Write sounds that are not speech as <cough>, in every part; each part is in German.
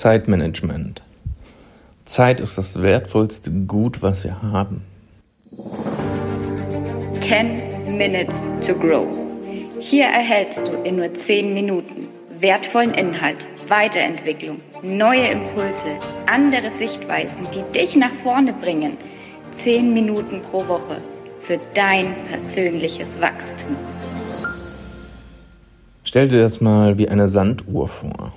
Zeitmanagement. Zeit ist das wertvollste Gut, was wir haben. 10 Minutes to Grow. Hier erhältst du in nur 10 Minuten wertvollen Inhalt, Weiterentwicklung, neue Impulse, andere Sichtweisen, die dich nach vorne bringen. 10 Minuten pro Woche für dein persönliches Wachstum. Stell dir das mal wie eine Sanduhr vor.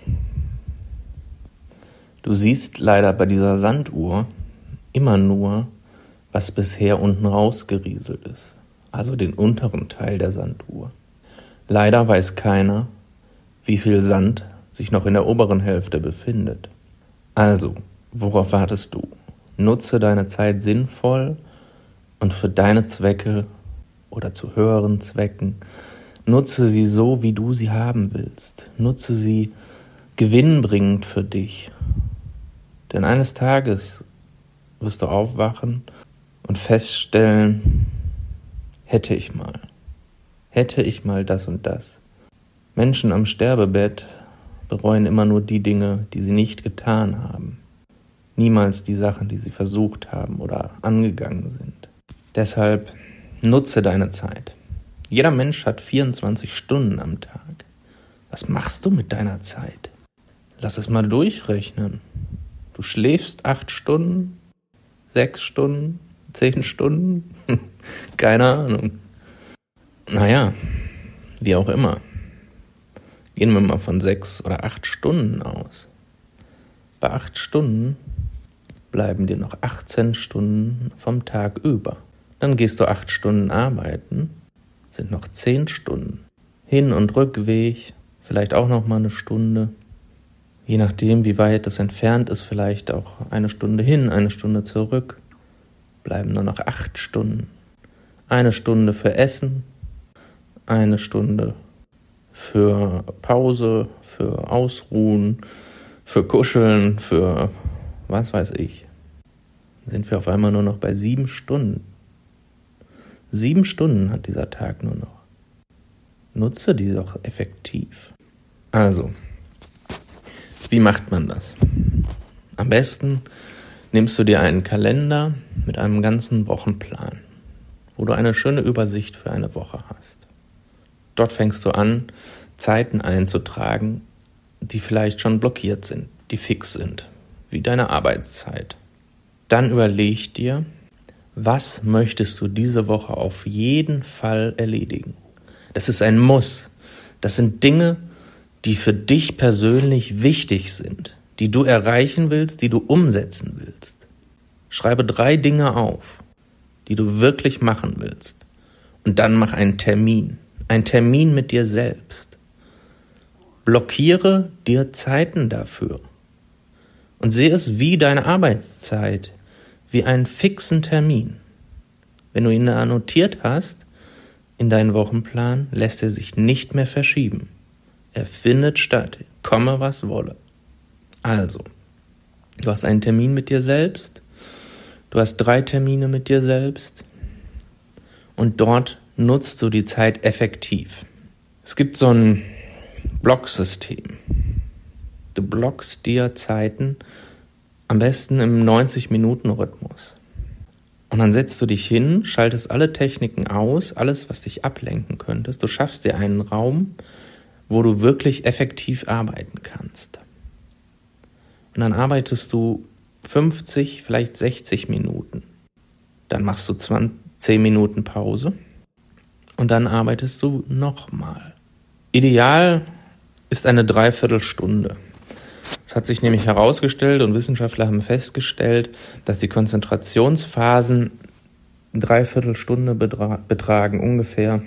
Du siehst leider bei dieser Sanduhr immer nur, was bisher unten rausgerieselt ist, also den unteren Teil der Sanduhr. Leider weiß keiner, wie viel Sand sich noch in der oberen Hälfte befindet. Also, worauf wartest du? Nutze deine Zeit sinnvoll und für deine Zwecke oder zu höheren Zwecken. Nutze sie so, wie du sie haben willst. Nutze sie gewinnbringend für dich denn eines Tages wirst du aufwachen und feststellen, hätte ich mal, hätte ich mal das und das. Menschen am Sterbebett bereuen immer nur die Dinge, die sie nicht getan haben, niemals die Sachen, die sie versucht haben oder angegangen sind. Deshalb nutze deine Zeit. Jeder Mensch hat 24 Stunden am Tag. Was machst du mit deiner Zeit? Lass es mal durchrechnen. Du schläfst acht Stunden, sechs Stunden, zehn Stunden, <laughs> keine Ahnung. Naja, wie auch immer. Gehen wir mal von sechs oder acht Stunden aus. Bei acht Stunden bleiben dir noch 18 Stunden vom Tag über. Dann gehst du acht Stunden arbeiten, sind noch zehn Stunden. Hin- und Rückweg, vielleicht auch noch mal eine Stunde je nachdem, wie weit es entfernt ist, vielleicht auch eine Stunde hin, eine Stunde zurück, bleiben nur noch acht Stunden. Eine Stunde für Essen, eine Stunde für Pause, für Ausruhen, für Kuscheln, für was weiß ich. Sind wir auf einmal nur noch bei sieben Stunden. Sieben Stunden hat dieser Tag nur noch. Nutze die doch effektiv. Also, wie macht man das? Am besten nimmst du dir einen Kalender mit einem ganzen Wochenplan, wo du eine schöne Übersicht für eine Woche hast. Dort fängst du an, Zeiten einzutragen, die vielleicht schon blockiert sind, die fix sind, wie deine Arbeitszeit. Dann überleg dir, was möchtest du diese Woche auf jeden Fall erledigen? Das ist ein Muss. Das sind Dinge, die für dich persönlich wichtig sind, die du erreichen willst, die du umsetzen willst. Schreibe drei Dinge auf, die du wirklich machen willst. Und dann mach einen Termin. Ein Termin mit dir selbst. Blockiere dir Zeiten dafür. Und sehe es wie deine Arbeitszeit, wie einen fixen Termin. Wenn du ihn da notiert hast, in deinen Wochenplan, lässt er sich nicht mehr verschieben. Er findet statt, komme was wolle. Also, du hast einen Termin mit dir selbst, du hast drei Termine mit dir selbst und dort nutzt du die Zeit effektiv. Es gibt so ein Blocksystem. Du blockst dir Zeiten am besten im 90-Minuten-Rhythmus. Und dann setzt du dich hin, schaltest alle Techniken aus, alles, was dich ablenken könntest. Du schaffst dir einen Raum, wo du wirklich effektiv arbeiten kannst. Und dann arbeitest du 50, vielleicht 60 Minuten. Dann machst du 20, 10 Minuten Pause und dann arbeitest du nochmal. Ideal ist eine Dreiviertelstunde. Es hat sich nämlich herausgestellt und Wissenschaftler haben festgestellt, dass die Konzentrationsphasen Dreiviertelstunde betragen ungefähr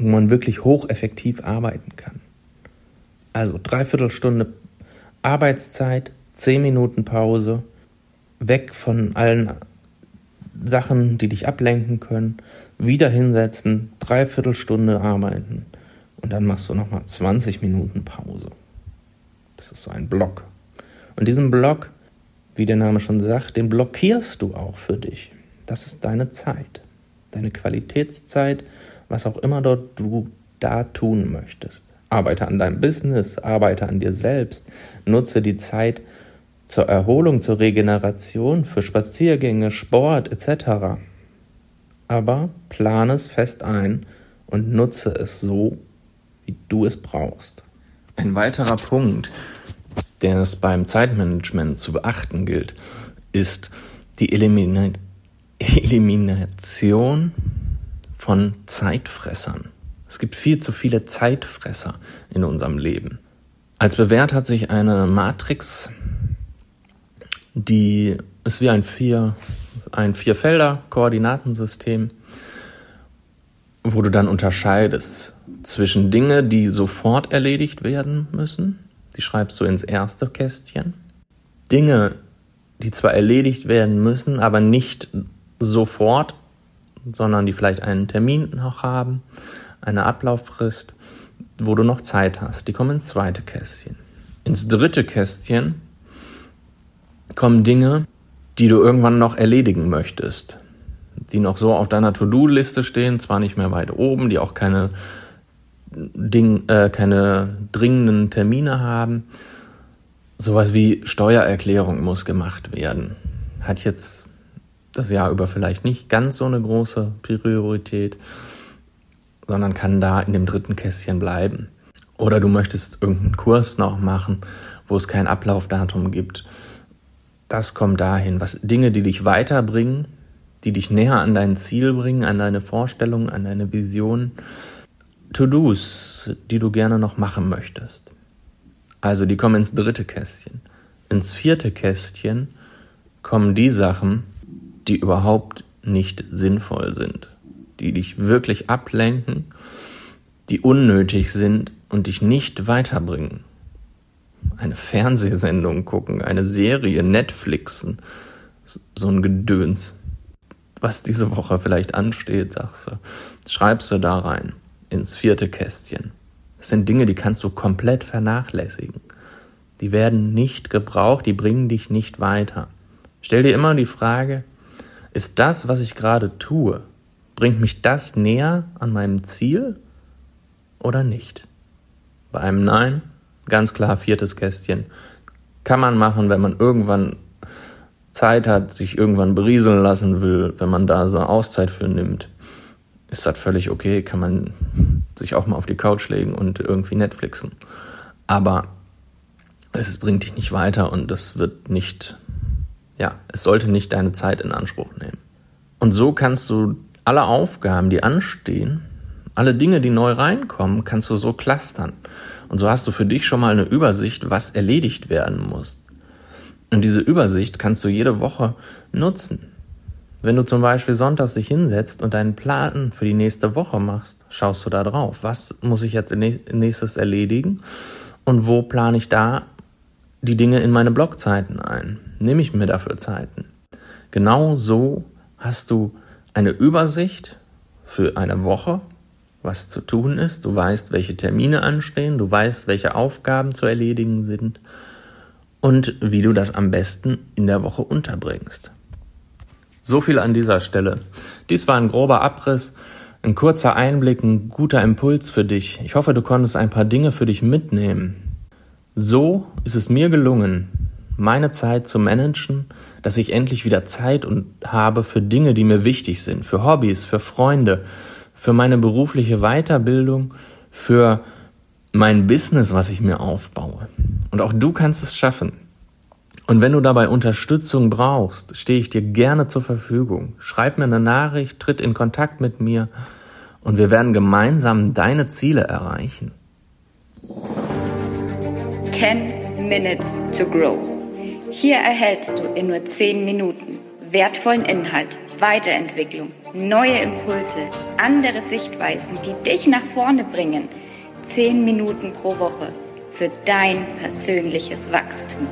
wo man wirklich hocheffektiv arbeiten kann. Also dreiviertel Stunde Arbeitszeit, zehn Minuten Pause, weg von allen Sachen, die dich ablenken können, wieder hinsetzen, dreiviertel Stunde arbeiten und dann machst du nochmal 20 Minuten Pause. Das ist so ein Block. Und diesen Block, wie der Name schon sagt, den blockierst du auch für dich. Das ist deine Zeit, deine Qualitätszeit was auch immer dort du da tun möchtest. Arbeite an deinem Business, arbeite an dir selbst, nutze die Zeit zur Erholung, zur Regeneration, für Spaziergänge, Sport etc. Aber plane es fest ein und nutze es so, wie du es brauchst. Ein weiterer Punkt, der es beim Zeitmanagement zu beachten gilt, ist die Elimina <laughs> Elimination von Zeitfressern. Es gibt viel zu viele Zeitfresser in unserem Leben. Als bewährt hat sich eine Matrix, die ist wie ein vier, ein Vierfelder Koordinatensystem, wo du dann unterscheidest zwischen Dinge, die sofort erledigt werden müssen, die schreibst du ins erste Kästchen. Dinge, die zwar erledigt werden müssen, aber nicht sofort, sondern die vielleicht einen Termin noch haben, eine Ablauffrist, wo du noch Zeit hast. Die kommen ins zweite Kästchen. Ins dritte Kästchen kommen Dinge, die du irgendwann noch erledigen möchtest, die noch so auf deiner To-Do-Liste stehen, zwar nicht mehr weit oben, die auch keine Ding, äh, keine dringenden Termine haben. Sowas wie Steuererklärung muss gemacht werden. Hat jetzt das Jahr über vielleicht nicht ganz so eine große Priorität, sondern kann da in dem dritten Kästchen bleiben. Oder du möchtest irgendeinen Kurs noch machen, wo es kein Ablaufdatum gibt. Das kommt dahin, was Dinge, die dich weiterbringen, die dich näher an dein Ziel bringen, an deine Vorstellungen, an deine Vision, To-Dos, die du gerne noch machen möchtest. Also die kommen ins dritte Kästchen. Ins vierte Kästchen kommen die Sachen, die überhaupt nicht sinnvoll sind, die dich wirklich ablenken, die unnötig sind und dich nicht weiterbringen. Eine Fernsehsendung gucken, eine Serie, Netflixen, so ein Gedöns. Was diese Woche vielleicht ansteht, sagst du, schreibst du da rein ins vierte Kästchen. Das sind Dinge, die kannst du komplett vernachlässigen. Die werden nicht gebraucht, die bringen dich nicht weiter. Stell dir immer die Frage, ist das, was ich gerade tue, bringt mich das näher an meinem Ziel oder nicht? Bei einem Nein, ganz klar viertes Kästchen. Kann man machen, wenn man irgendwann Zeit hat, sich irgendwann berieseln lassen will, wenn man da so Auszeit für nimmt ist das völlig okay, kann man sich auch mal auf die Couch legen und irgendwie Netflixen. Aber es bringt dich nicht weiter und es wird nicht, ja, es sollte nicht deine Zeit in Anspruch nehmen. Und so kannst du alle Aufgaben, die anstehen, alle Dinge, die neu reinkommen, kannst du so clustern. Und so hast du für dich schon mal eine Übersicht, was erledigt werden muss. Und diese Übersicht kannst du jede Woche nutzen. Wenn du zum Beispiel sonntags dich hinsetzt und deinen Plan für die nächste Woche machst, schaust du da drauf. Was muss ich jetzt nächstes erledigen? Und wo plane ich da die Dinge in meine Blockzeiten ein? Nehme ich mir dafür Zeiten? Genau so hast du eine Übersicht für eine Woche, was zu tun ist. Du weißt, welche Termine anstehen. Du weißt, welche Aufgaben zu erledigen sind. Und wie du das am besten in der Woche unterbringst. So viel an dieser Stelle. Dies war ein grober Abriss, ein kurzer Einblick, ein guter Impuls für dich. Ich hoffe, du konntest ein paar Dinge für dich mitnehmen. So ist es mir gelungen, meine Zeit zu managen, dass ich endlich wieder Zeit und habe für Dinge, die mir wichtig sind, für Hobbys, für Freunde, für meine berufliche Weiterbildung, für mein Business, was ich mir aufbaue. Und auch du kannst es schaffen. Und wenn du dabei Unterstützung brauchst, stehe ich dir gerne zur Verfügung. Schreib mir eine Nachricht, tritt in Kontakt mit mir und wir werden gemeinsam deine Ziele erreichen. 10 Minutes to Grow. Hier erhältst du in nur 10 Minuten wertvollen Inhalt, Weiterentwicklung, neue Impulse, andere Sichtweisen, die dich nach vorne bringen. 10 Minuten pro Woche für dein persönliches Wachstum.